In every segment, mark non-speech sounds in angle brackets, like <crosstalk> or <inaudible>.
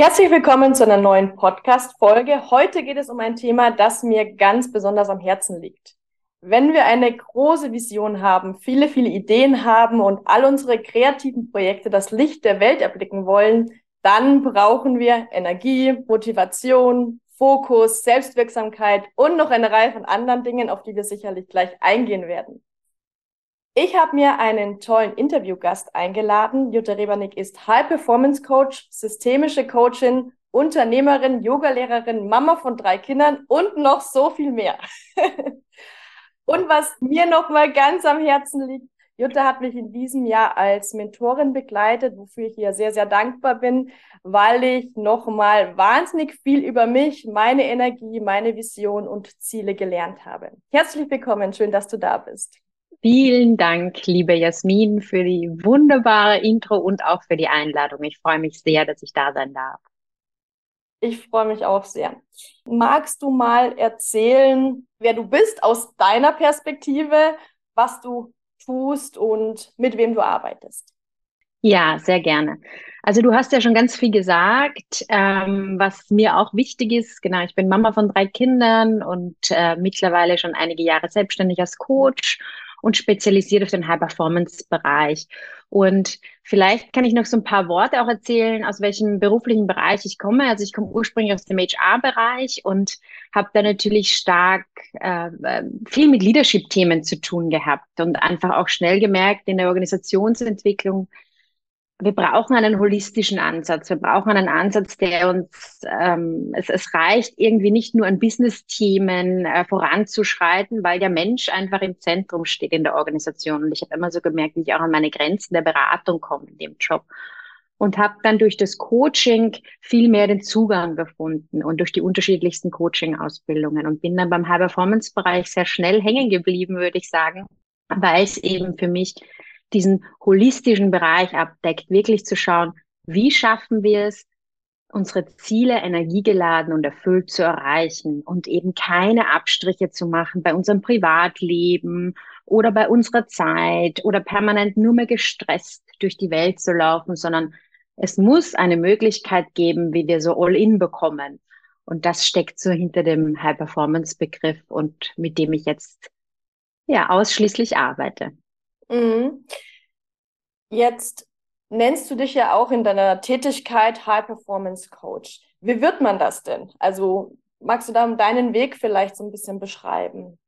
Herzlich willkommen zu einer neuen Podcast-Folge. Heute geht es um ein Thema, das mir ganz besonders am Herzen liegt. Wenn wir eine große Vision haben, viele, viele Ideen haben und all unsere kreativen Projekte das Licht der Welt erblicken wollen, dann brauchen wir Energie, Motivation, Fokus, Selbstwirksamkeit und noch eine Reihe von anderen Dingen, auf die wir sicherlich gleich eingehen werden. Ich habe mir einen tollen Interviewgast eingeladen. Jutta Rebernick ist High Performance Coach, systemische Coachin, Unternehmerin, Yogalehrerin, Mama von drei Kindern und noch so viel mehr. <laughs> und was mir noch mal ganz am Herzen liegt, Jutta hat mich in diesem Jahr als Mentorin begleitet, wofür ich ihr sehr, sehr dankbar bin, weil ich noch mal wahnsinnig viel über mich, meine Energie, meine Vision und Ziele gelernt habe. Herzlich willkommen, schön, dass du da bist. Vielen Dank, liebe Jasmin, für die wunderbare Intro und auch für die Einladung. Ich freue mich sehr, dass ich da sein darf. Ich freue mich auch sehr. Magst du mal erzählen, wer du bist aus deiner Perspektive, was du tust und mit wem du arbeitest? Ja, sehr gerne. Also du hast ja schon ganz viel gesagt, ähm, was mir auch wichtig ist. Genau, ich bin Mama von drei Kindern und äh, mittlerweile schon einige Jahre selbstständig als Coach und spezialisiert auf den High-Performance-Bereich. Und vielleicht kann ich noch so ein paar Worte auch erzählen, aus welchem beruflichen Bereich ich komme. Also ich komme ursprünglich aus dem HR-Bereich und habe da natürlich stark äh, viel mit Leadership-Themen zu tun gehabt und einfach auch schnell gemerkt in der Organisationsentwicklung, wir brauchen einen holistischen Ansatz. Wir brauchen einen Ansatz, der uns, ähm, es, es reicht irgendwie nicht nur an Business-Themen äh, voranzuschreiten, weil der Mensch einfach im Zentrum steht in der Organisation. Und ich habe immer so gemerkt, wie ich auch an meine Grenzen der Beratung komme in dem Job. Und habe dann durch das Coaching viel mehr den Zugang gefunden und durch die unterschiedlichsten Coaching-Ausbildungen und bin dann beim High-Performance-Bereich sehr schnell hängen geblieben, würde ich sagen, weil es eben für mich diesen holistischen Bereich abdeckt, wirklich zu schauen, wie schaffen wir es, unsere Ziele energiegeladen und erfüllt zu erreichen und eben keine Abstriche zu machen bei unserem Privatleben oder bei unserer Zeit oder permanent nur mehr gestresst durch die Welt zu laufen, sondern es muss eine Möglichkeit geben, wie wir so All-in bekommen. Und das steckt so hinter dem High-Performance-Begriff und mit dem ich jetzt ja ausschließlich arbeite. Mhm. Jetzt nennst du dich ja auch in deiner Tätigkeit High Performance Coach. Wie wird man das denn? Also magst du da deinen Weg vielleicht so ein bisschen beschreiben?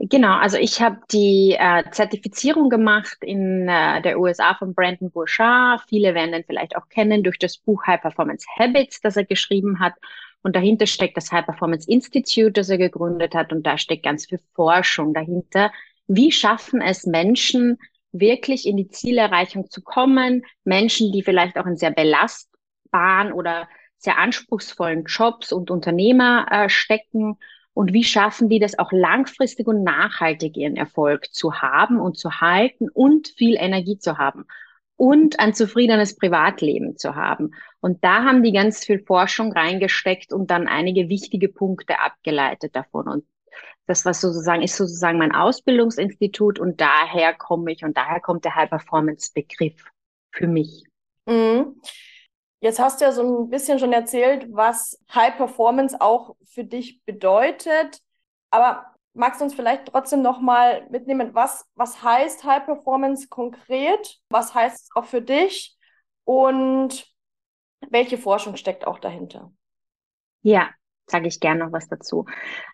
Genau, also ich habe die äh, Zertifizierung gemacht in äh, der USA von Brandon Burchard. Viele werden den vielleicht auch kennen durch das Buch High Performance Habits, das er geschrieben hat. Und dahinter steckt das High Performance Institute, das er gegründet hat. Und da steckt ganz viel Forschung dahinter, wie schaffen es Menschen, wirklich in die Zielerreichung zu kommen? Menschen, die vielleicht auch in sehr belastbaren oder sehr anspruchsvollen Jobs und Unternehmer äh, stecken. Und wie schaffen die das auch langfristig und nachhaltig ihren Erfolg zu haben und zu halten und viel Energie zu haben und ein zufriedenes Privatleben zu haben. Und da haben die ganz viel Forschung reingesteckt und dann einige wichtige Punkte abgeleitet davon. Und das was sozusagen ist sozusagen mein Ausbildungsinstitut und daher komme ich und daher kommt der High Performance Begriff für mich. Mhm. Jetzt hast du ja so ein bisschen schon erzählt, was High Performance auch für dich bedeutet. Aber magst du uns vielleicht trotzdem noch mal mitnehmen, was, was heißt High Performance konkret? Was heißt es auch für dich? Und welche Forschung steckt auch dahinter? Ja, sage ich gerne noch was dazu.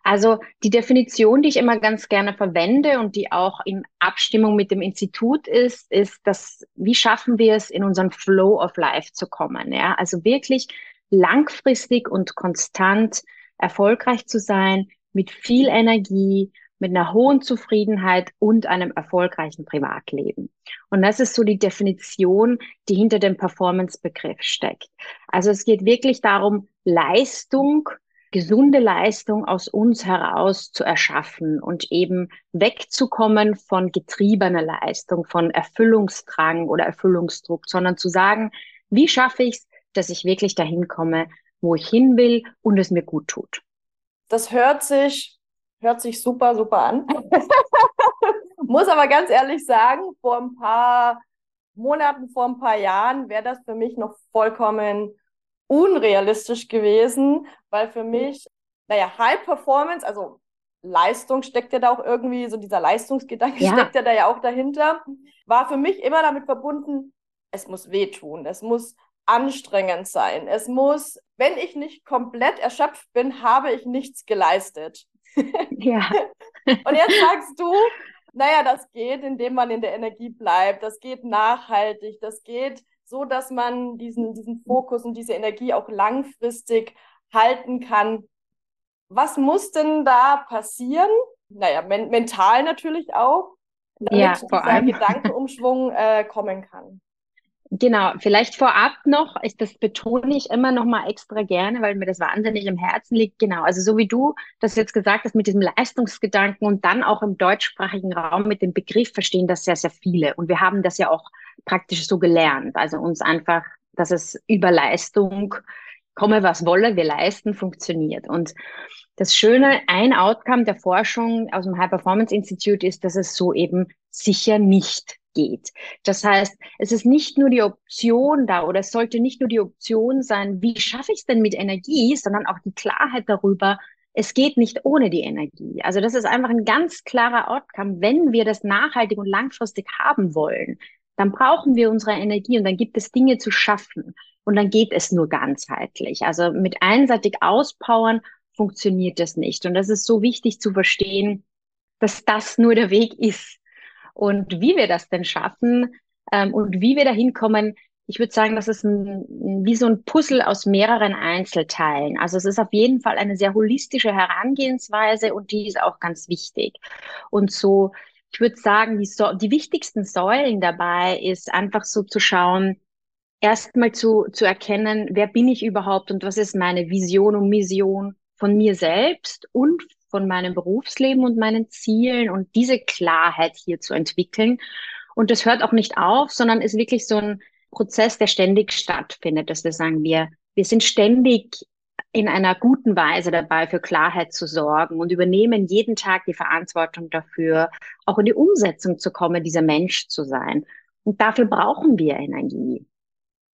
Also die Definition, die ich immer ganz gerne verwende und die auch in Abstimmung mit dem Institut ist, ist, dass wie schaffen wir es, in unseren Flow of Life zu kommen? Ja, also wirklich langfristig und konstant erfolgreich zu sein, mit viel Energie mit einer hohen Zufriedenheit und einem erfolgreichen Privatleben. Und das ist so die Definition, die hinter dem Performance-Begriff steckt. Also es geht wirklich darum, Leistung, gesunde Leistung aus uns heraus zu erschaffen und eben wegzukommen von getriebener Leistung, von Erfüllungsdrang oder Erfüllungsdruck, sondern zu sagen, wie schaffe ich es, dass ich wirklich dahin komme, wo ich hin will und es mir gut tut. Das hört sich, hört sich super, super an. <laughs> Muss aber ganz ehrlich sagen, vor ein paar Monaten, vor ein paar Jahren wäre das für mich noch vollkommen unrealistisch gewesen, weil für mich, naja, High Performance, also Leistung steckt ja da auch irgendwie, so dieser Leistungsgedanke ja. steckt ja da ja auch dahinter, war für mich immer damit verbunden, es muss wehtun, es muss anstrengend sein, es muss, wenn ich nicht komplett erschöpft bin, habe ich nichts geleistet. Ja. <laughs> Und jetzt sagst du, naja, das geht, indem man in der Energie bleibt, das geht nachhaltig, das geht so, dass man diesen, diesen Fokus und diese Energie auch langfristig halten kann. Was muss denn da passieren? Naja, men mental natürlich auch, damit ja, dieser allem. <laughs> Gedankenumschwung äh, kommen kann. Genau, vielleicht vorab noch, ich, das betone ich immer noch mal extra gerne, weil mir das wahnsinnig im Herzen liegt. Genau, also so wie du das jetzt gesagt hast mit diesem Leistungsgedanken und dann auch im deutschsprachigen Raum mit dem Begriff verstehen das sehr, sehr viele. Und wir haben das ja auch praktisch so gelernt. Also uns einfach, dass es über Leistung, komme was wolle, wir leisten, funktioniert. Und das Schöne, ein Outcome der Forschung aus dem High Performance Institute ist, dass es so eben sicher nicht geht. Das heißt, es ist nicht nur die Option da oder es sollte nicht nur die Option sein, wie schaffe ich es denn mit Energie, sondern auch die Klarheit darüber, es geht nicht ohne die Energie. Also das ist einfach ein ganz klarer Outcome. Wenn wir das nachhaltig und langfristig haben wollen, dann brauchen wir unsere Energie und dann gibt es Dinge zu schaffen. Und dann geht es nur ganzheitlich. Also mit einseitig auspowern funktioniert das nicht. Und das ist so wichtig zu verstehen, dass das nur der Weg ist. Und wie wir das denn schaffen ähm, und wie wir dahin kommen, ich würde sagen, das ist ein, wie so ein Puzzle aus mehreren Einzelteilen. Also es ist auf jeden Fall eine sehr holistische Herangehensweise und die ist auch ganz wichtig. Und so ich würde sagen, die, so die wichtigsten Säulen dabei ist einfach so zu schauen, erstmal zu, zu erkennen, wer bin ich überhaupt und was ist meine Vision und Mission von mir selbst und von meinem Berufsleben und meinen Zielen und diese Klarheit hier zu entwickeln. Und das hört auch nicht auf, sondern ist wirklich so ein Prozess, der ständig stattfindet, dass wir sagen, wir, wir sind ständig in einer guten Weise dabei, für Klarheit zu sorgen und übernehmen jeden Tag die Verantwortung dafür, auch in die Umsetzung zu kommen, dieser Mensch zu sein. Und dafür brauchen wir Energie.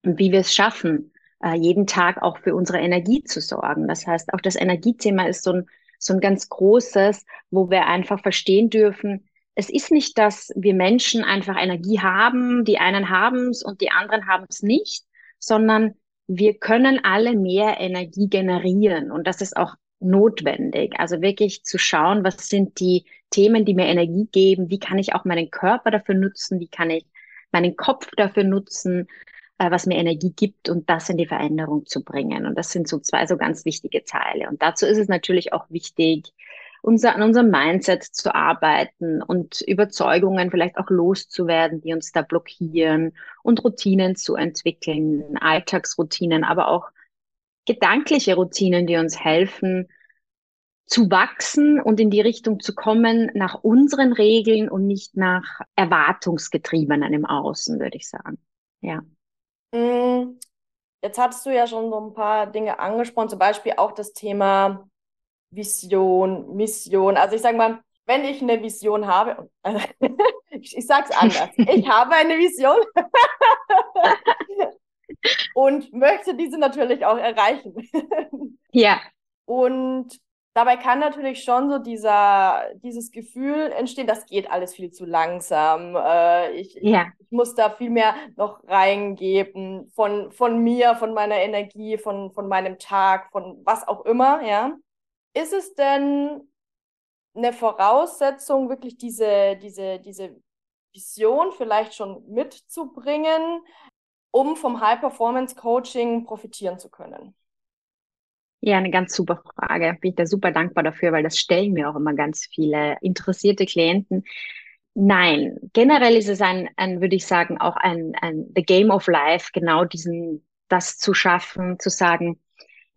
Und wie wir es schaffen, äh, jeden Tag auch für unsere Energie zu sorgen. Das heißt, auch das Energiethema ist so ein, so ein ganz großes, wo wir einfach verstehen dürfen, es ist nicht, dass wir Menschen einfach Energie haben, die einen haben es und die anderen haben es nicht, sondern wir können alle mehr Energie generieren und das ist auch notwendig. Also wirklich zu schauen, was sind die Themen, die mir Energie geben, wie kann ich auch meinen Körper dafür nutzen, wie kann ich meinen Kopf dafür nutzen, äh, was mir Energie gibt und das in die Veränderung zu bringen. Und das sind so zwei so ganz wichtige Teile. Und dazu ist es natürlich auch wichtig, unser, an unserem Mindset zu arbeiten und Überzeugungen vielleicht auch loszuwerden, die uns da blockieren und Routinen zu entwickeln, Alltagsroutinen, aber auch gedankliche Routinen, die uns helfen, zu wachsen und in die Richtung zu kommen nach unseren Regeln und nicht nach erwartungsgetriebenen im Außen, würde ich sagen. Ja. Mm, jetzt hattest du ja schon so ein paar Dinge angesprochen, zum Beispiel auch das Thema Vision, Mission. Also ich sage mal, wenn ich eine Vision habe, also <laughs> ich, ich sage es anders, ich <laughs> habe eine Vision <laughs> und möchte diese natürlich auch erreichen. Ja. Und dabei kann natürlich schon so dieser, dieses Gefühl entstehen, das geht alles viel zu langsam. Äh, ich, ja. ich muss da viel mehr noch reingeben von, von mir, von meiner Energie, von, von meinem Tag, von was auch immer, ja. Ist es denn eine Voraussetzung, wirklich diese, diese, diese Vision vielleicht schon mitzubringen, um vom High-Performance-Coaching profitieren zu können? Ja, eine ganz super Frage. Bin ich da super dankbar dafür, weil das stellen mir auch immer ganz viele interessierte Klienten. Nein, generell ist es ein, ein würde ich sagen, auch ein, ein The Game of Life, genau diesen, das zu schaffen, zu sagen,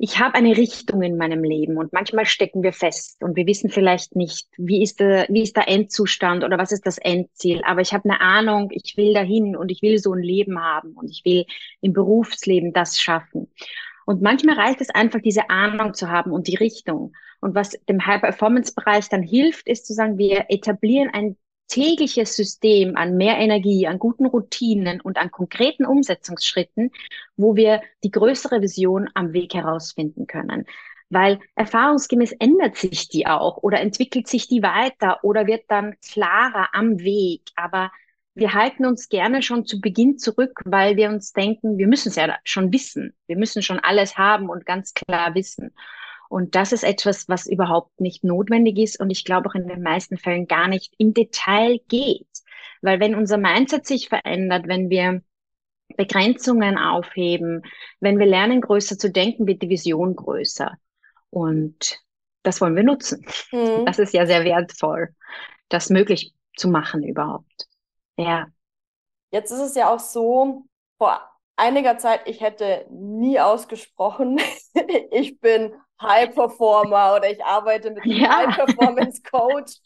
ich habe eine Richtung in meinem Leben und manchmal stecken wir fest und wir wissen vielleicht nicht, wie ist der, wie ist der Endzustand oder was ist das Endziel. Aber ich habe eine Ahnung, ich will dahin und ich will so ein Leben haben und ich will im Berufsleben das schaffen. Und manchmal reicht es einfach, diese Ahnung zu haben und die Richtung. Und was dem High-Performance-Bereich dann hilft, ist zu sagen, wir etablieren ein tägliches System an mehr Energie, an guten Routinen und an konkreten Umsetzungsschritten, wo wir die größere Vision am Weg herausfinden können. Weil erfahrungsgemäß ändert sich die auch oder entwickelt sich die weiter oder wird dann klarer am Weg. Aber wir halten uns gerne schon zu Beginn zurück, weil wir uns denken, wir müssen es ja schon wissen. Wir müssen schon alles haben und ganz klar wissen. Und das ist etwas, was überhaupt nicht notwendig ist und ich glaube auch in den meisten Fällen gar nicht im Detail geht. Weil wenn unser Mindset sich verändert, wenn wir Begrenzungen aufheben, wenn wir lernen, größer zu denken, wird die Vision größer. Und das wollen wir nutzen. Mhm. Das ist ja sehr wertvoll, das möglich zu machen überhaupt. Ja. Jetzt ist es ja auch so, vor einiger Zeit, ich hätte nie ausgesprochen, <laughs> ich bin High Performer oder ich arbeite mit einem ja. High Performance Coach.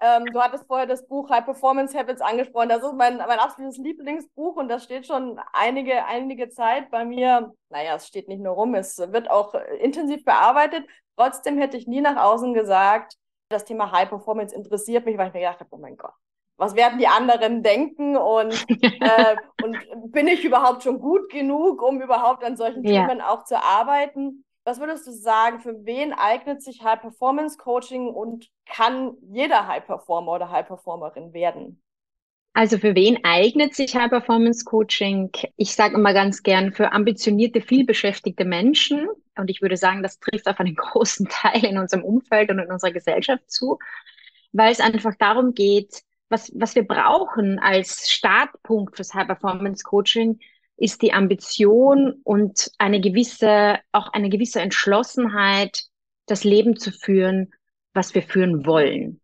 Ähm, du hattest vorher das Buch High Performance Habits angesprochen. Das ist mein, mein absolutes Lieblingsbuch und das steht schon einige, einige Zeit bei mir. Naja, es steht nicht nur rum, es wird auch intensiv bearbeitet. Trotzdem hätte ich nie nach außen gesagt, das Thema High Performance interessiert mich, weil ich mir gedacht habe, oh mein Gott, was werden die anderen denken und, <laughs> äh, und bin ich überhaupt schon gut genug, um überhaupt an solchen ja. Themen auch zu arbeiten? Was würdest du sagen, für wen eignet sich High Performance Coaching und kann jeder High Performer oder High Performerin werden? Also für wen eignet sich High Performance Coaching? Ich sage immer ganz gern für ambitionierte, vielbeschäftigte Menschen. Und ich würde sagen, das trifft auf einen <laughs> großen Teil in unserem Umfeld und in unserer Gesellschaft zu, weil es einfach darum geht, was, was wir brauchen als Startpunkt fürs High Performance Coaching, ist die Ambition und eine gewisse, auch eine gewisse Entschlossenheit, das Leben zu führen, was wir führen wollen.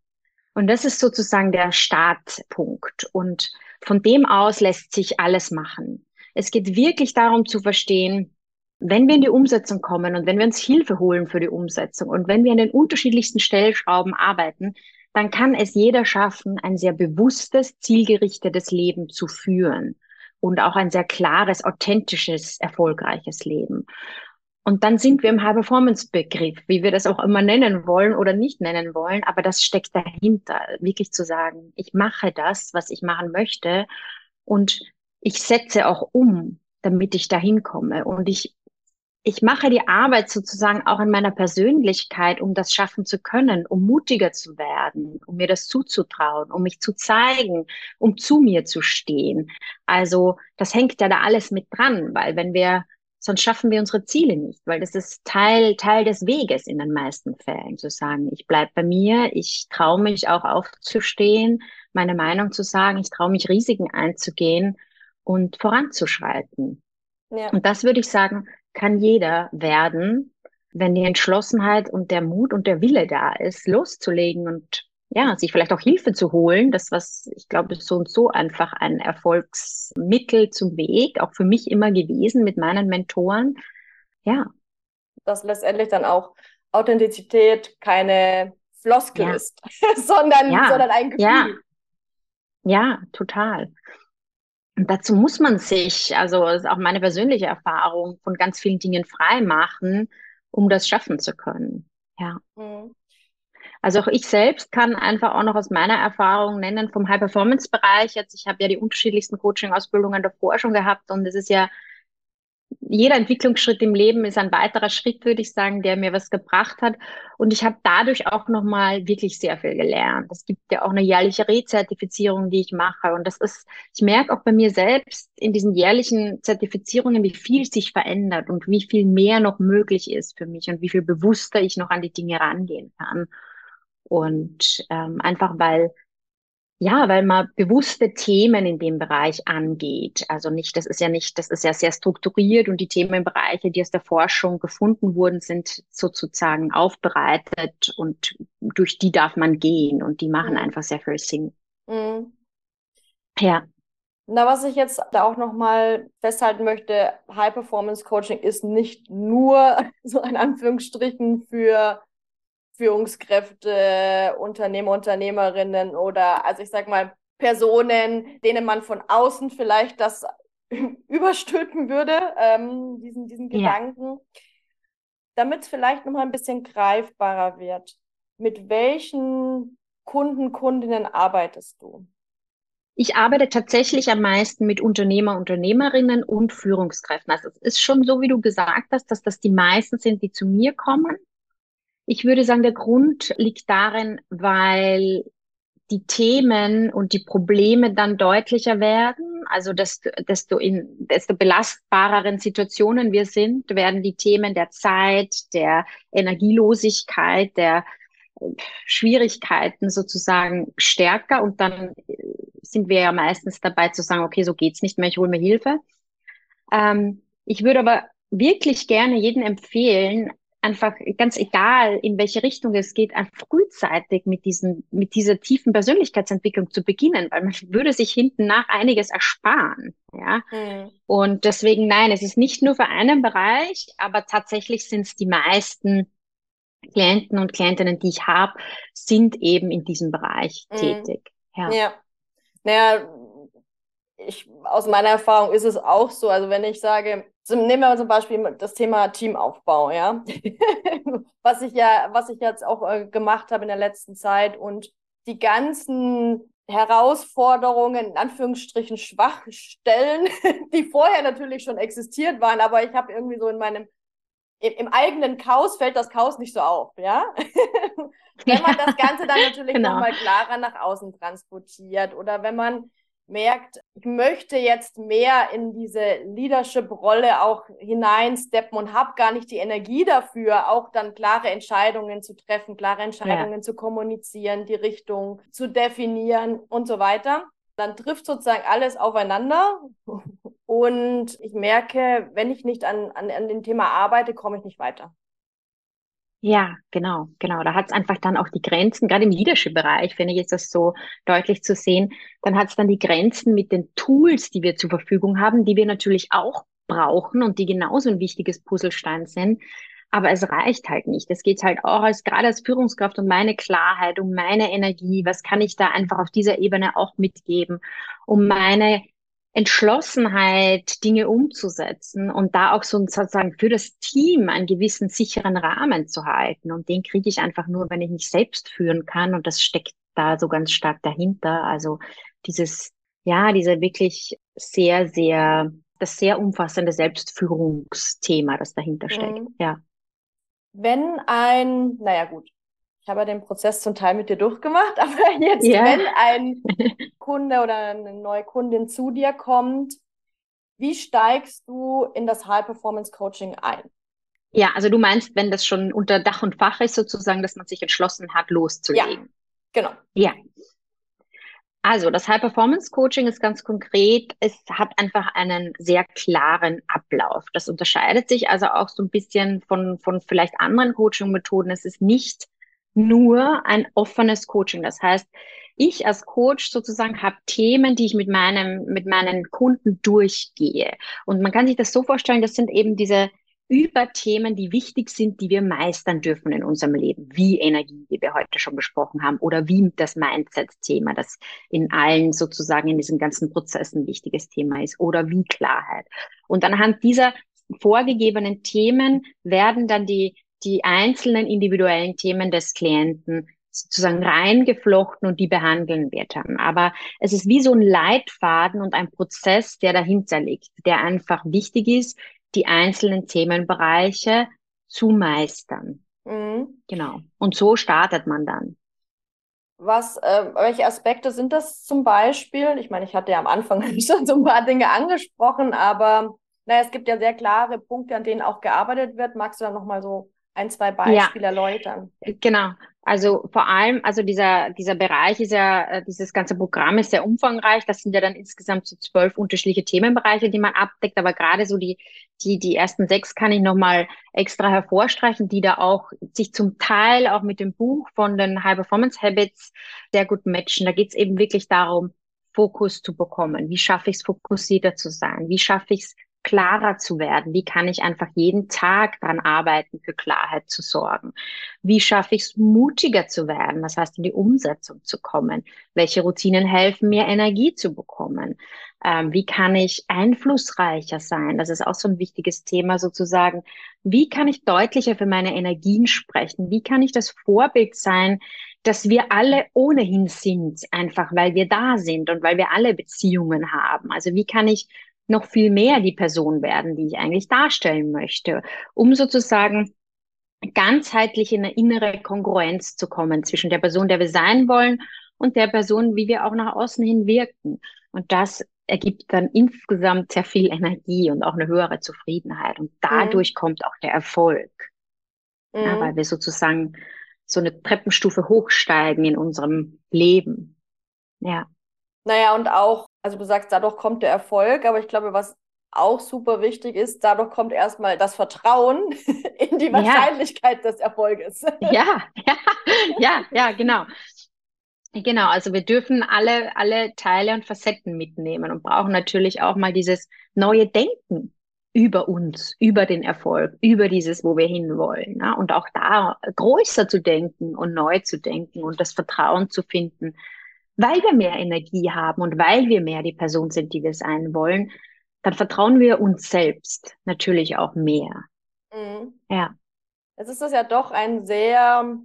Und das ist sozusagen der Startpunkt. Und von dem aus lässt sich alles machen. Es geht wirklich darum zu verstehen, wenn wir in die Umsetzung kommen und wenn wir uns Hilfe holen für die Umsetzung und wenn wir an den unterschiedlichsten Stellschrauben arbeiten, dann kann es jeder schaffen, ein sehr bewusstes, zielgerichtetes Leben zu führen und auch ein sehr klares, authentisches, erfolgreiches Leben. Und dann sind wir im High-Performance-Begriff, wie wir das auch immer nennen wollen oder nicht nennen wollen, aber das steckt dahinter, wirklich zu sagen, ich mache das, was ich machen möchte und ich setze auch um, damit ich dahin komme. Und ich ich mache die Arbeit sozusagen auch in meiner Persönlichkeit, um das schaffen zu können, um mutiger zu werden, um mir das zuzutrauen, um mich zu zeigen, um zu mir zu stehen. Also das hängt ja da alles mit dran, weil wenn wir, sonst schaffen wir unsere Ziele nicht, weil das ist Teil, Teil des Weges in den meisten Fällen, zu sagen, ich bleib bei mir, ich traue mich auch aufzustehen, meine Meinung zu sagen, ich traue mich Risiken einzugehen und voranzuschreiten. Ja. Und das würde ich sagen, kann jeder werden, wenn die Entschlossenheit und der Mut und der Wille da ist, loszulegen und ja, sich vielleicht auch Hilfe zu holen. Das, was ich glaube, ist so und so einfach ein Erfolgsmittel zum Weg, auch für mich immer gewesen mit meinen Mentoren. Ja. Dass letztendlich dann auch Authentizität keine Floskel ja. ist, <laughs> sondern, ja. sondern ein Gefühl. Ja. ja, total. Und dazu muss man sich, also ist auch meine persönliche Erfahrung, von ganz vielen Dingen frei machen, um das schaffen zu können. Ja. Mhm. Also auch ich selbst kann einfach auch noch aus meiner Erfahrung nennen vom High-Performance-Bereich. Jetzt, ich habe ja die unterschiedlichsten Coaching-Ausbildungen davor schon gehabt und es ist ja jeder Entwicklungsschritt im Leben ist ein weiterer Schritt, würde ich sagen, der mir was gebracht hat. Und ich habe dadurch auch nochmal wirklich sehr viel gelernt. Es gibt ja auch eine jährliche Rezertifizierung, die ich mache. Und das ist, ich merke auch bei mir selbst in diesen jährlichen Zertifizierungen, wie viel sich verändert und wie viel mehr noch möglich ist für mich und wie viel bewusster ich noch an die Dinge rangehen kann. Und ähm, einfach weil Ja, weil man bewusste Themen in dem Bereich angeht. Also nicht, das ist ja nicht, das ist ja sehr strukturiert und die Themenbereiche, die aus der Forschung gefunden wurden, sind sozusagen aufbereitet und durch die darf man gehen und die machen mhm. einfach sehr viel Sinn. Mhm. Ja. Na, was ich jetzt da auch nochmal festhalten möchte, High Performance Coaching ist nicht nur <laughs> so ein Anführungsstrichen für Führungskräfte, Unternehmer, Unternehmerinnen oder, also ich sag mal, Personen, denen man von außen vielleicht das <laughs> überstülpen würde, ähm, diesen, diesen ja. Gedanken. Damit es vielleicht nochmal ein bisschen greifbarer wird. Mit welchen Kunden, Kundinnen arbeitest du? Ich arbeite tatsächlich am meisten mit Unternehmer, Unternehmerinnen und Führungskräften. Also es ist schon so, wie du gesagt hast, dass das die meisten sind, die zu mir kommen. Ich würde sagen, der Grund liegt darin, weil die Themen und die Probleme dann deutlicher werden. Also desto, desto in desto belastbareren Situationen wir sind, werden die Themen der Zeit, der Energielosigkeit, der äh, Schwierigkeiten sozusagen stärker und dann sind wir ja meistens dabei zu sagen, okay, so geht's nicht mehr, ich hole mir Hilfe. Ähm, ich würde aber wirklich gerne jedem empfehlen, einfach ganz egal, in welche Richtung es geht, einfach frühzeitig mit diesen, mit dieser tiefen Persönlichkeitsentwicklung zu beginnen, weil man würde sich hinten nach einiges ersparen. Ja. Mhm. Und deswegen, nein, es ist nicht nur für einen Bereich, aber tatsächlich sind es die meisten Klienten und Klientinnen, die ich habe, sind eben in diesem Bereich mhm. tätig. Ja. ja. Naja, ich, aus meiner Erfahrung ist es auch so. Also wenn ich sage, nehmen wir zum Beispiel das Thema Teamaufbau, ja, <laughs> was ich ja, was ich jetzt auch äh, gemacht habe in der letzten Zeit und die ganzen Herausforderungen, in Anführungsstrichen Schwachstellen, <laughs> die vorher natürlich schon existiert waren, aber ich habe irgendwie so in meinem im, eigenen Chaos fällt das Chaos nicht so auf, ja. <laughs> wenn man das Ganze dann natürlich genau. nochmal klarer nach außen transportiert oder wenn man merkt, ich möchte jetzt mehr in diese Leadership-Rolle auch hineinsteppen und habe gar nicht die Energie dafür, auch dann klare Entscheidungen zu treffen, klare Entscheidungen ja. zu kommunizieren, die Richtung zu definieren und so weiter. Dann trifft sozusagen alles aufeinander und ich merke, wenn ich nicht an, an, an dem Thema arbeite, komme ich nicht weiter. Ja, genau, genau. Da hat es einfach dann auch die Grenzen, gerade im Leadership-Bereich, finde ich, ist das so deutlich zu sehen. Dann hat es dann die Grenzen mit den Tools, die wir zur Verfügung haben, die wir natürlich auch brauchen und die genauso ein wichtiges Puzzlestein sind. Aber es reicht halt nicht. Es geht halt auch als, gerade als Führungskraft um meine Klarheit, um meine Energie. Was kann ich da einfach auf dieser Ebene auch mitgeben? Um meine Entschlossenheit, Dinge umzusetzen und da auch so sozusagen für das Team einen gewissen sicheren Rahmen zu halten. Und den kriege ich einfach nur, wenn ich mich selbst führen kann. Und das steckt da so ganz stark dahinter. Also dieses, ja, dieser wirklich sehr, sehr, das sehr umfassende Selbstführungsthema, das dahinter steckt. Mhm. Ja. Wenn ein, naja gut, ich habe den Prozess zum Teil mit dir durchgemacht, <laughs> aber jetzt, ja. wenn ein <laughs> Kunde oder eine neue Kundin zu dir kommt, wie steigst du in das High-Performance-Coaching ein? Ja, also du meinst, wenn das schon unter Dach und Fach ist, sozusagen, dass man sich entschlossen hat, loszulegen. Ja, genau. Ja. Also das High-Performance-Coaching ist ganz konkret, es hat einfach einen sehr klaren Ablauf. Das unterscheidet sich also auch so ein bisschen von, von vielleicht anderen Coaching-Methoden. Es ist nicht nur ein offenes Coaching. Das heißt, ich als Coach sozusagen habe Themen, die ich mit meinem, mit meinen Kunden durchgehe. Und man kann sich das so vorstellen, das sind eben diese Überthemen, die wichtig sind, die wir meistern dürfen in unserem Leben, wie Energie, die wir heute schon besprochen haben, oder wie das Mindset-Thema, das in allen sozusagen in diesen ganzen Prozessen ein wichtiges Thema ist, oder wie Klarheit. Und anhand dieser vorgegebenen Themen werden dann die die einzelnen individuellen Themen des Klienten sozusagen reingeflochten und die behandeln wir dann. Aber es ist wie so ein Leitfaden und ein Prozess, der dahinter liegt, der einfach wichtig ist, die einzelnen Themenbereiche zu meistern. Mhm. Genau. Und so startet man dann. Was, äh, welche Aspekte sind das zum Beispiel? Ich meine, ich hatte ja am Anfang <laughs> schon so ein paar Dinge angesprochen, aber naja, es gibt ja sehr klare Punkte, an denen auch gearbeitet wird. Magst du da nochmal so ein, zwei Beispiele ja. erläutern? Genau. Also vor allem, also dieser, dieser Bereich ist ja, äh, dieses ganze Programm ist sehr umfangreich. Das sind ja dann insgesamt so zwölf unterschiedliche Themenbereiche, die man abdeckt. Aber gerade so die, die, die ersten sechs kann ich nochmal extra hervorstreichen, die da auch sich zum Teil auch mit dem Buch von den High Performance Habits sehr gut matchen. Da geht es eben wirklich darum, Fokus zu bekommen. Wie schaffe ich es, fokussierter zu sein? Wie schaffe ich es, klarer zu werden? Wie kann ich einfach jeden Tag daran arbeiten, für Klarheit zu sorgen? Wie schaffe ich es, mutiger zu werden? Das heißt, in die Umsetzung zu kommen? Welche Routinen helfen mir, Energie zu bekommen? Ähm, wie kann ich einflussreicher sein? Das ist auch so ein wichtiges Thema sozusagen. Wie kann ich deutlicher für meine Energien sprechen? Wie kann ich das Vorbild sein, dass wir alle ohnehin sind, einfach weil wir da sind und weil wir alle Beziehungen haben? Also wie kann ich noch viel mehr die Person werden, die ich eigentlich darstellen möchte, um sozusagen ganzheitlich in eine innere Kongruenz zu kommen zwischen der Person, der wir sein wollen und der Person, wie wir auch nach außen hin wirken. Und das ergibt dann insgesamt sehr viel Energie und auch eine höhere Zufriedenheit. Und dadurch mhm. kommt auch der Erfolg. Mhm. Ja, weil wir sozusagen so eine Treppenstufe hochsteigen in unserem Leben. Ja. Naja, und auch also du sagst, dadurch kommt der Erfolg, aber ich glaube, was auch super wichtig ist, dadurch kommt erstmal das Vertrauen <laughs> in die Wahrscheinlichkeit ja. des Erfolges. Ja, ja, <laughs> ja, ja, genau. Genau, also wir dürfen alle, alle Teile und Facetten mitnehmen und brauchen natürlich auch mal dieses neue Denken über uns, über den Erfolg, über dieses, wo wir hinwollen. Ne? Und auch da größer zu denken und neu zu denken und das Vertrauen zu finden, weil wir mehr Energie haben und weil wir mehr die Person sind, die wir sein wollen, dann vertrauen wir uns selbst natürlich auch mehr. Mhm. Ja. Es ist das ja doch ein sehr,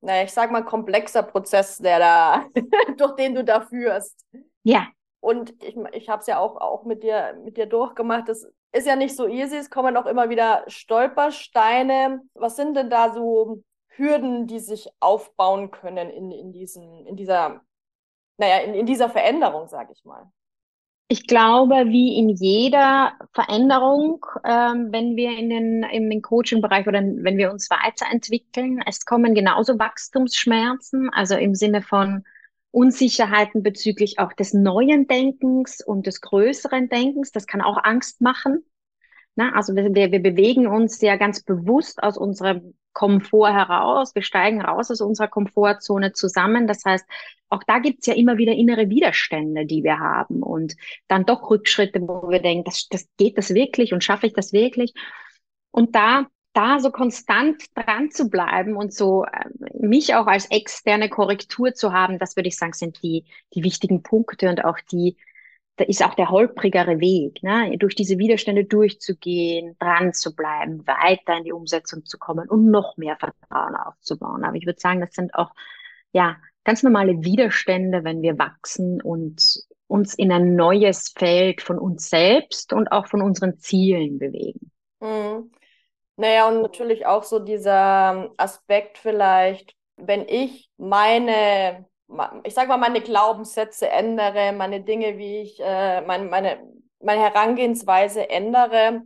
naja, ich sag mal, komplexer Prozess, der da, <laughs> durch den du da führst. Ja. Und ich, ich habe es ja auch, auch mit dir, mit dir durchgemacht. Das ist ja nicht so easy, es kommen auch immer wieder Stolpersteine. Was sind denn da so Hürden, die sich aufbauen können in, in, diesen, in dieser naja, in, in dieser Veränderung, sage ich mal? Ich glaube, wie in jeder Veränderung, ähm, wenn wir in den, im Coaching-Bereich oder wenn wir uns weiterentwickeln, es kommen genauso Wachstumsschmerzen, also im Sinne von Unsicherheiten bezüglich auch des neuen Denkens und des größeren Denkens. Das kann auch Angst machen. Na, also wir, wir bewegen uns ja ganz bewusst aus unserem Komfort heraus. Wir steigen raus aus unserer Komfortzone zusammen. Das heißt, auch da gibt's ja immer wieder innere Widerstände, die wir haben und dann doch Rückschritte, wo wir denken, das, das geht das wirklich und schaffe ich das wirklich? Und da da so konstant dran zu bleiben und so äh, mich auch als externe Korrektur zu haben, das würde ich sagen, sind die, die wichtigen Punkte und auch die, ist auch der holprigere Weg, ne? durch diese Widerstände durchzugehen, dran zu bleiben, weiter in die Umsetzung zu kommen und noch mehr Vertrauen aufzubauen. Aber ich würde sagen, das sind auch ja ganz normale Widerstände, wenn wir wachsen und uns in ein neues Feld von uns selbst und auch von unseren Zielen bewegen. Mhm. Naja, und natürlich auch so dieser Aspekt vielleicht, wenn ich meine ich sag mal, meine Glaubenssätze ändere, meine Dinge, wie ich äh, mein, meine, meine Herangehensweise ändere,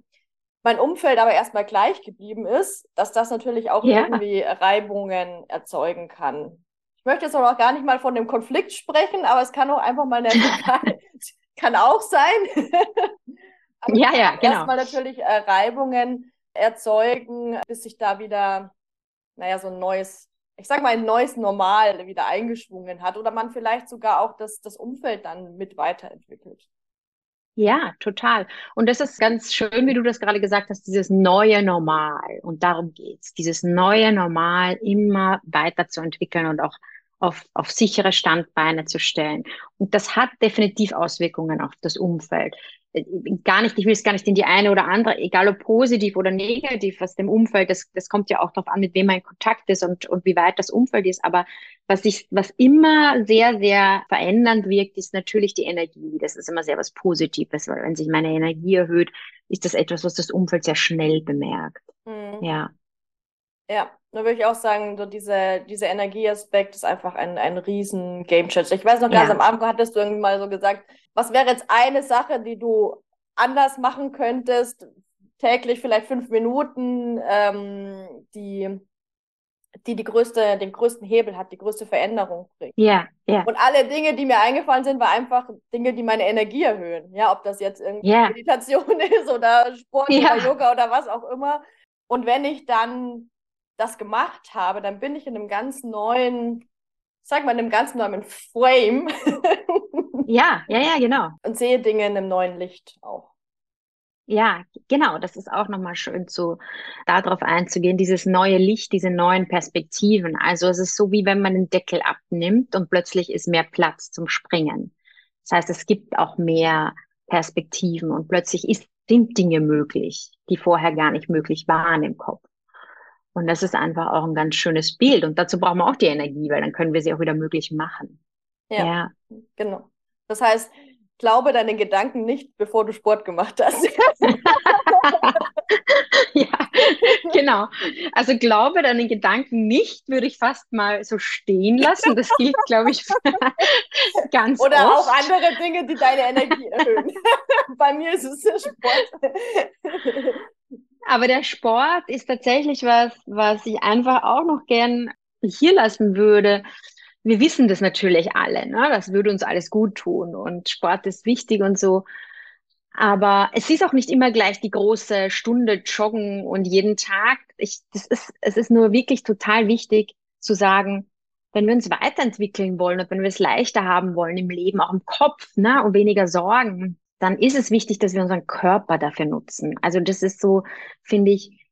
mein Umfeld aber erstmal gleich geblieben ist, dass das natürlich auch ja. irgendwie Reibungen erzeugen kann. Ich möchte jetzt auch gar nicht mal von dem Konflikt sprechen, aber es kann auch einfach mal eine <laughs> kann auch sein. <laughs> ja, ja, genau. Erstmal natürlich äh, Reibungen erzeugen, bis sich da wieder, naja, so ein neues ich sag mal, ein neues Normal wieder eingeschwungen hat oder man vielleicht sogar auch das, das Umfeld dann mit weiterentwickelt. Ja, total. Und das ist ganz schön, wie du das gerade gesagt hast, dieses neue Normal. Und darum geht's. Dieses neue Normal immer weiter zu entwickeln und auch auf, auf sichere Standbeine zu stellen. Und das hat definitiv Auswirkungen auf das Umfeld. Gar nicht, ich will es gar nicht in die eine oder andere, egal ob positiv oder negativ, was dem Umfeld, das, das kommt ja auch darauf an, mit wem man in Kontakt ist und, und wie weit das Umfeld ist. Aber was ich, was immer sehr, sehr verändernd wirkt, ist natürlich die Energie. Das ist immer sehr was Positives, weil wenn sich meine Energie erhöht, ist das etwas, was das Umfeld sehr schnell bemerkt. Mhm. Ja. Ja, da würde ich auch sagen, so diese, dieser Energieaspekt ist einfach ein, ein riesen Gamechanger. Ich weiß noch, ganz ja. am Abend hattest du irgendwie mal so gesagt, was wäre jetzt eine Sache, die du anders machen könntest, täglich vielleicht fünf Minuten, ähm, die, die, die größte, den größten Hebel hat, die größte Veränderung bringt. Ja, ja. Und alle Dinge, die mir eingefallen sind, waren einfach Dinge, die meine Energie erhöhen. Ja, ob das jetzt irgendwie Ja. Meditation <laughs> ist oder Sport Ja. oder Yoga oder was auch immer. Und wenn ich dann das gemacht habe, dann bin ich in einem ganz neuen, sag mal, in einem ganz neuen Frame <laughs> Ja, ja, ja, genau. und sehe Dinge in einem neuen Licht auch. Ja, genau. Das ist auch nochmal schön zu, darauf einzugehen, dieses neue Licht, diese neuen Perspektiven. Also es ist so, wie wenn man den Deckel abnimmt und plötzlich ist mehr Platz zum Springen. Das heißt, es gibt auch mehr Perspektiven und plötzlich ist, sind Dinge möglich, die vorher gar nicht möglich waren im Kopf. Und das ist einfach auch ein ganz schönes Bild. Und dazu brauchen wir auch die Energie, weil dann können wir sie auch wieder möglich machen. Ja. Ja, Genau. Das heißt, glaube deine Gedanken nicht, bevor du Sport gemacht hast. <laughs> <laughs> Ja, genau. Also glaube deinen Gedanken nicht, würde ich fast mal so stehen lassen. Das gilt, glaube ich, <laughs> ganz Oder oft. auch andere Dinge, die deine Energie erhöhen. Bei mir ist es Sport. Aber der Sport ist tatsächlich was, was ich einfach auch noch gern hier lassen würde. Wir wissen das natürlich alle, ne? Das würde uns alles gut tun und Sport ist wichtig und so. Aber es ist auch nicht immer gleich die große Stunde joggen und jeden Tag. Ich, das ist, es ist nur wirklich total wichtig zu sagen, wenn wir uns weiterentwickeln wollen und wenn wir es leichter haben wollen im Leben, auch im Kopf, ne, und weniger Sorgen, dann ist es wichtig, dass wir unseren Körper dafür nutzen. Also das ist so, finde ich,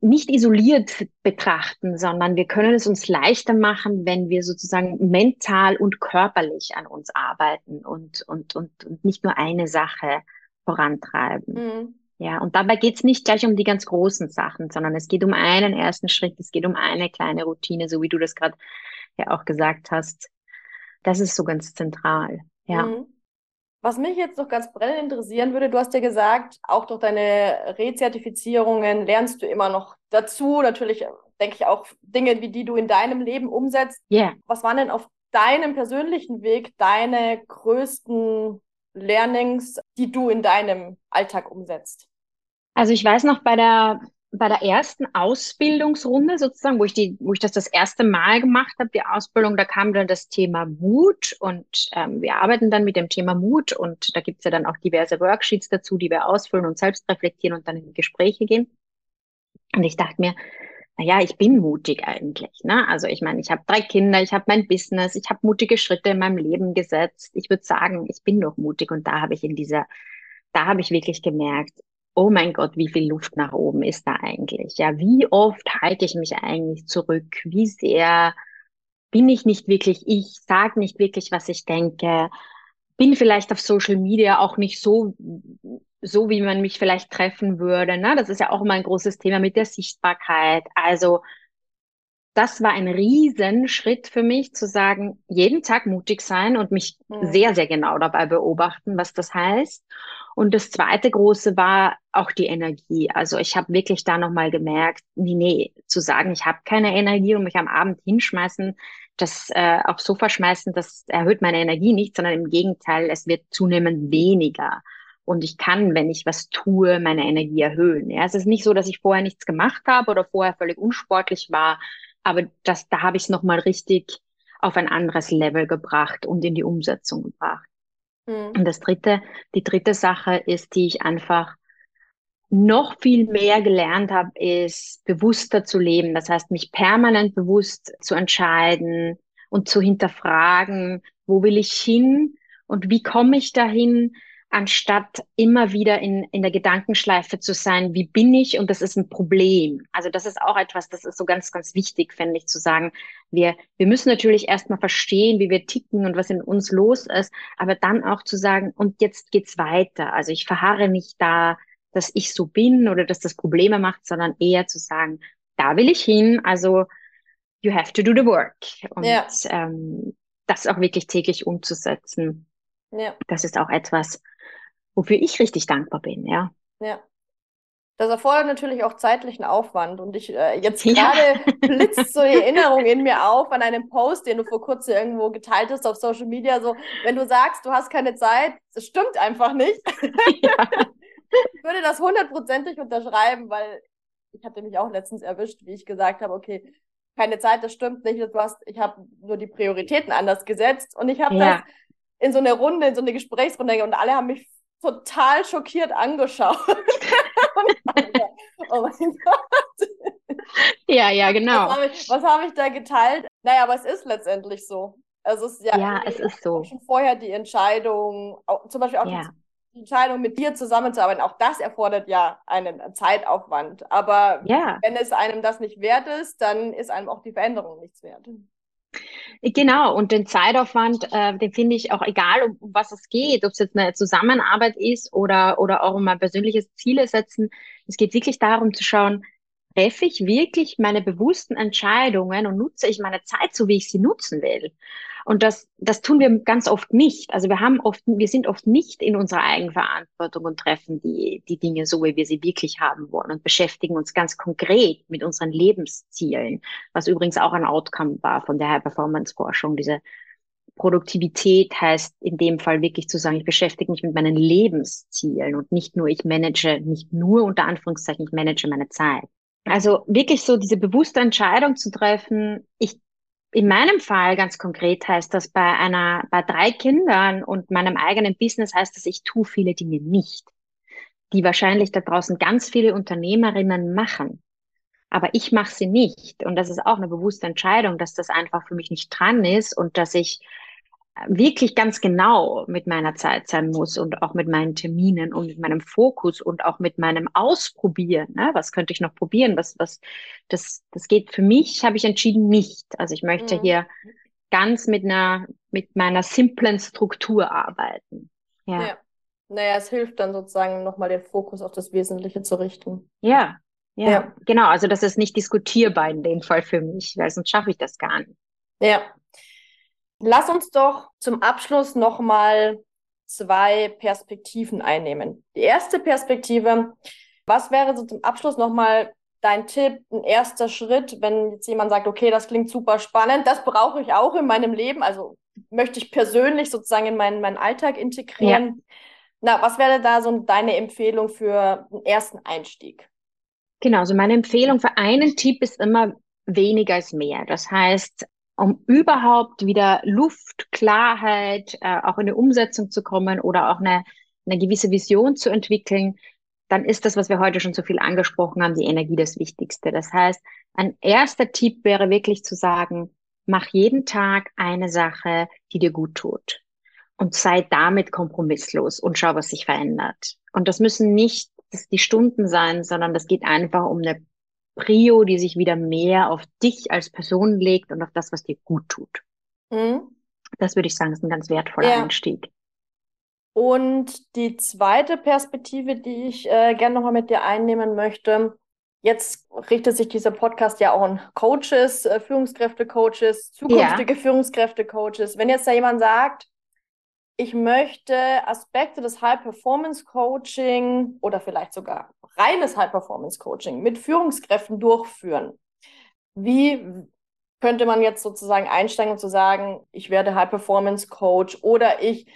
nicht isoliert betrachten, sondern wir können es uns leichter machen, wenn wir sozusagen mental und körperlich an uns arbeiten und, und, und, und nicht nur eine Sache vorantreiben. Mhm. Ja, und dabei geht's nicht gleich um die ganz großen Sachen, sondern es geht um einen ersten Schritt, es geht um eine kleine Routine, so wie du das gerade ja auch gesagt hast. Das ist so ganz zentral. Ja. Mhm. Was mich jetzt noch ganz brennend interessieren würde, du hast ja gesagt, auch durch deine Rezertifizierungen lernst du immer noch dazu. Natürlich denke ich auch Dinge, wie die du in deinem Leben umsetzt. Yeah. Was waren denn auf deinem persönlichen Weg deine größten Learnings, die du in deinem Alltag umsetzt? Also ich weiß noch bei der bei der ersten Ausbildungsrunde sozusagen, wo ich die, wo ich das das erste Mal gemacht habe, die Ausbildung, da kam dann das Thema Mut und ähm, wir arbeiten dann mit dem Thema Mut und da gibt's ja dann auch diverse Worksheets dazu, die wir ausfüllen und selbst reflektieren und dann in Gespräche gehen. Und ich dachte mir, na ja, ich bin mutig eigentlich, ne? Also ich meine, ich habe drei Kinder, ich habe mein Business, ich habe mutige Schritte in meinem Leben gesetzt. Ich würde sagen, ich bin doch mutig und da habe ich in dieser, da habe ich wirklich gemerkt, oh mein Gott, wie viel Luft nach oben ist da eigentlich? Ja, wie oft halte ich mich eigentlich zurück? Wie sehr bin ich nicht wirklich ich, sage nicht wirklich, was ich denke, bin vielleicht auf Social Media auch nicht so, so wie man mich vielleicht treffen würde. Ne? Das ist ja auch immer ein großes Thema mit der Sichtbarkeit. Also das war ein Riesenschritt für mich, zu sagen, jeden Tag mutig sein und mich Mhm. sehr, sehr genau dabei beobachten, was das heißt. Und das zweite große war auch die Energie. Also ich habe wirklich da nochmal gemerkt, nee, nee, zu sagen, ich habe keine Energie und mich am Abend hinschmeißen, das äh, aufs Sofa schmeißen, das erhöht meine Energie nicht, sondern im Gegenteil, es wird zunehmend weniger. Und ich kann, wenn ich was tue, meine Energie erhöhen. Ja, es ist nicht so, dass ich vorher nichts gemacht habe oder vorher völlig unsportlich war, aber das, da habe ich es nochmal richtig auf ein anderes Level gebracht und in die Umsetzung gebracht. Mhm. Und das dritte, die dritte Sache ist, die ich einfach noch viel mehr gelernt habe, ist bewusster zu leben. Das heißt, mich permanent bewusst zu entscheiden und zu hinterfragen, wo will ich hin und wie komme ich dahin, anstatt immer wieder in, in der Gedankenschleife zu sein, wie bin ich und das ist ein Problem. Also das ist auch etwas, das ist so ganz, ganz wichtig, finde ich, zu sagen, wir, wir müssen natürlich erstmal verstehen, wie wir ticken und was in uns los ist, aber dann auch zu sagen, und jetzt geht's weiter. Also ich verharre nicht da, dass ich so bin oder dass das Probleme macht, sondern eher zu sagen, da will ich hin, also you have to do the work. Und Ja. ähm, das auch wirklich täglich umzusetzen, Ja, das ist auch etwas, wofür ich richtig dankbar bin, ja. ja. Das erfordert natürlich auch zeitlichen Aufwand. Und ich äh, jetzt Ja. gerade <laughs> blitzt so die Erinnerung in mir auf an einen Post, den du vor kurzem irgendwo geteilt hast auf Social Media. So, wenn du sagst, du hast keine Zeit, das stimmt einfach nicht. <laughs> ja. ich würde das hundertprozentig unterschreiben, weil ich hatte mich auch letztens erwischt, wie ich gesagt habe, okay, keine Zeit, das stimmt nicht. Du hast, ich habe nur die Prioritäten anders gesetzt und ich habe ja. das in so eine Runde, in so eine Gesprächsrunde und alle haben mich total schockiert angeschaut. <laughs> oh mein Gott. Ja, ja, genau. Was habe ich, hab ich da geteilt? Naja, aber es ist letztendlich so. Also es ist ja, ja es ist so. schon vorher die Entscheidung, auch, zum Beispiel auch ja. die, Entscheidung, mit dir zusammenzuarbeiten, auch das erfordert ja einen Zeitaufwand. Aber ja. wenn es einem das nicht wert ist, dann ist einem auch die Veränderung nichts wert. Genau, und den Zeitaufwand, äh, den finde ich auch egal, um, um, was es geht, ob es jetzt eine Zusammenarbeit ist oder, oder auch um ein persönliches Ziele setzen. Es geht wirklich darum zu schauen, treffe ich wirklich meine bewussten Entscheidungen und nutze ich meine Zeit so, wie ich sie nutzen will. Und das, das tun wir ganz oft nicht. Also wir haben oft, wir sind oft nicht in unserer Eigenverantwortung und treffen die, die Dinge so, wie wir sie wirklich haben wollen und beschäftigen uns ganz konkret mit unseren Lebenszielen, was übrigens auch ein Outcome war von der High-Performance-Forschung. Diese Produktivität heißt in dem Fall wirklich zu sagen, ich beschäftige mich mit meinen Lebenszielen und nicht nur, ich manage, nicht nur unter Anführungszeichen, ich manage meine Zeit. Also wirklich so diese bewusste Entscheidung zu treffen, ich in meinem Fall ganz konkret heißt das bei einer, bei drei Kindern und meinem eigenen Business heißt das, ich tue viele Dinge nicht, die wahrscheinlich da draußen ganz viele Unternehmerinnen machen. Aber ich mache sie nicht. Und das ist auch eine bewusste Entscheidung, dass das einfach für mich nicht dran ist und dass ich wirklich ganz genau mit meiner Zeit sein muss und auch mit meinen Terminen und mit meinem Fokus und auch mit meinem Ausprobieren. Ne? Was könnte ich noch probieren? Was, was, das, das geht für mich, habe ich entschieden, nicht. Also ich möchte mhm. hier ganz mit einer, mit meiner simplen Struktur arbeiten. Ja. ja. Naja, es hilft dann sozusagen nochmal den Fokus auf das Wesentliche zu richten. Ja, ja, ja, genau. Also das ist nicht diskutierbar in dem Fall für mich, weil sonst schaffe ich das gar nicht. Ja, Lass uns doch zum Abschluss nochmal zwei Perspektiven einnehmen. Die erste Perspektive, was wäre so zum Abschluss nochmal dein Tipp, ein erster Schritt, wenn jetzt jemand sagt, okay, das klingt super spannend, das brauche ich auch in meinem Leben, also möchte ich persönlich sozusagen in meinen, meinen Alltag integrieren. Ja. Na, was wäre da so deine Empfehlung für einen ersten Einstieg? Genau, also meine Empfehlung für einen Tipp ist immer weniger ist mehr. Das heißt, um überhaupt wieder Luft, Klarheit, äh, auch in eine Umsetzung zu kommen oder auch eine, eine gewisse Vision zu entwickeln, dann ist das, was wir heute schon so viel angesprochen haben, die Energie das Wichtigste. Das heißt, ein erster Tipp wäre wirklich zu sagen, mach jeden Tag eine Sache, die dir gut tut. Und sei damit kompromisslos und schau, was sich verändert. Und das müssen nicht die Stunden sein, sondern das geht einfach um eine Prio, die sich wieder mehr auf dich als Person legt und auf das, was dir gut tut. Mhm. Das würde ich sagen, ist ein ganz wertvoller ja. Einstieg. Und die zweite Perspektive, die ich äh, gerne nochmal mit dir einnehmen möchte, jetzt richtet sich dieser Podcast ja auch an Coaches, äh, Führungskräfte-Coaches, zukünftige ja. Führungskräfte-Coaches. Wenn jetzt da jemand sagt, ich möchte Aspekte des High-Performance-Coaching oder vielleicht sogar reines High-Performance-Coaching mit Führungskräften durchführen. Wie könnte man jetzt sozusagen einsteigen und zu sagen, ich werde High-Performance-Coach oder ich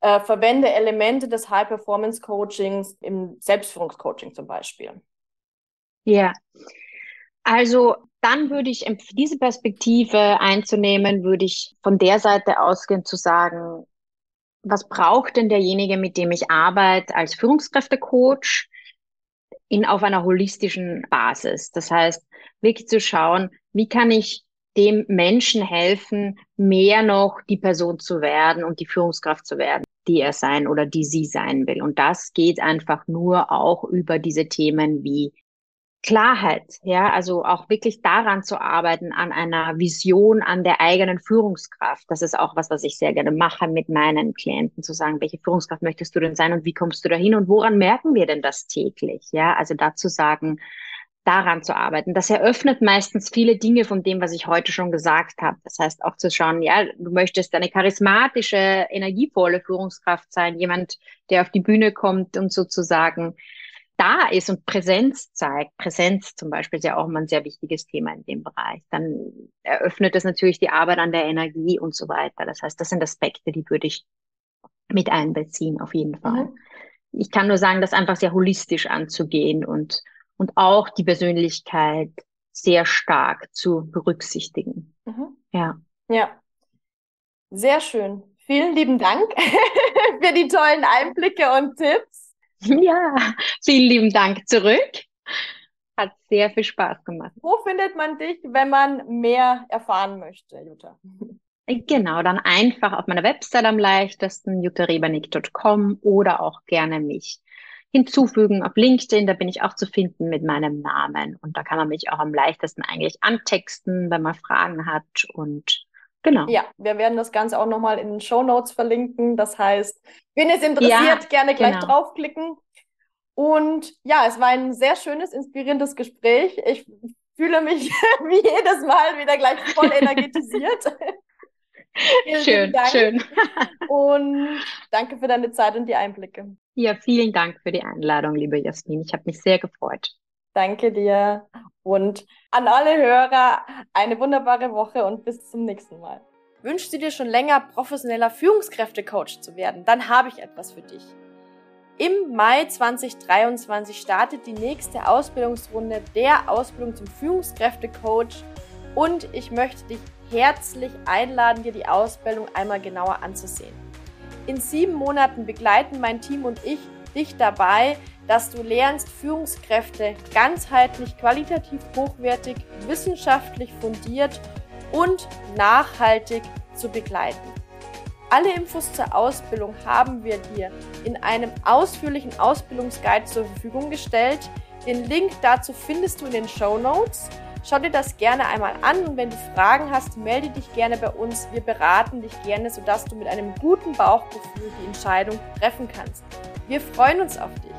äh, verwende Elemente des High-Performance-Coachings im Selbstführungscoaching zum Beispiel? Ja, also dann würde ich diese Perspektive einzunehmen, würde ich von der Seite ausgehen zu sagen, was braucht denn derjenige, mit dem ich arbeite als Führungskräftecoach in, auf einer holistischen Basis? Das heißt, wirklich zu schauen, wie kann ich dem Menschen helfen, mehr noch die Person zu werden und die Führungskraft zu werden, die er sein oder die sie sein will. Und das geht einfach nur auch über diese Themen wie Klarheit, ja, also auch wirklich daran zu arbeiten, an einer Vision, an der eigenen Führungskraft. Das ist auch was, was ich sehr gerne mache mit meinen Klienten, zu sagen, welche Führungskraft möchtest du denn sein und wie kommst du dahin und woran merken wir denn das täglich? Ja, also dazu sagen, daran zu arbeiten. Das eröffnet meistens viele Dinge von dem, was ich heute schon gesagt habe. Das heißt auch zu schauen, ja, du möchtest eine charismatische, energievolle Führungskraft sein, jemand, der auf die Bühne kommt und sozusagen da ist und Präsenz zeigt, Präsenz zum Beispiel ist ja auch immer ein sehr wichtiges Thema in dem Bereich, dann eröffnet das natürlich die Arbeit an der Energie und so weiter. Das heißt, das sind Aspekte, die würde ich mit einbeziehen, auf jeden Fall. Mhm. ich kann nur sagen, das einfach sehr holistisch anzugehen und, und auch die Persönlichkeit sehr stark zu berücksichtigen. Mhm. Ja. Ja. Sehr schön. Vielen lieben Dank <laughs> für die tollen Einblicke und Tipps. <laughs> Ja, vielen lieben Dank zurück. Hat sehr viel Spaß gemacht. Wo findet man dich, wenn man mehr erfahren möchte, Jutta? <laughs> Genau, dann einfach auf meiner Website am leichtesten, jutarebernick.com oder auch gerne mich hinzufügen auf LinkedIn. Da bin ich auch zu finden mit meinem Namen. Und da kann man mich auch am leichtesten eigentlich antexten, wenn man Fragen hat. Und genau. Ja, wir werden das Ganze auch nochmal in den Show Notes verlinken. Das heißt, wenn es interessiert, ja, gerne gleich genau. draufklicken. Und ja, es war ein sehr schönes, inspirierendes Gespräch. Ich fühle mich <laughs> wie jedes Mal wieder gleich voll <laughs> energetisiert. <laughs> schön, schön. Und danke für deine Zeit und die Einblicke. Ja, vielen Dank für die Einladung, liebe Jasmin. Ich habe mich sehr gefreut. Danke dir. Und an alle Hörer eine wunderbare Woche und bis zum nächsten Mal. Wünschst du dir schon länger professioneller Führungskräftecoach zu werden? Dann habe ich etwas für dich. Im Mai 2023 startet die nächste Ausbildungsrunde der Ausbildung zum Führungskräftecoach und ich möchte dich herzlich einladen, dir die Ausbildung einmal genauer anzusehen. In sieben Monaten begleiten mein Team und ich dich dabei, dass du lernst, Führungskräfte ganzheitlich, qualitativ hochwertig, wissenschaftlich fundiert und nachhaltig zu begleiten. Alle Infos zur Ausbildung haben wir dir in einem ausführlichen Ausbildungsguide zur Verfügung gestellt. Den Link dazu findest du in den Show Notes. Schau dir das gerne einmal an und wenn du Fragen hast, melde dich gerne bei uns. Wir beraten dich gerne, sodass du mit einem guten Bauchgefühl die Entscheidung treffen kannst. Wir freuen uns auf dich.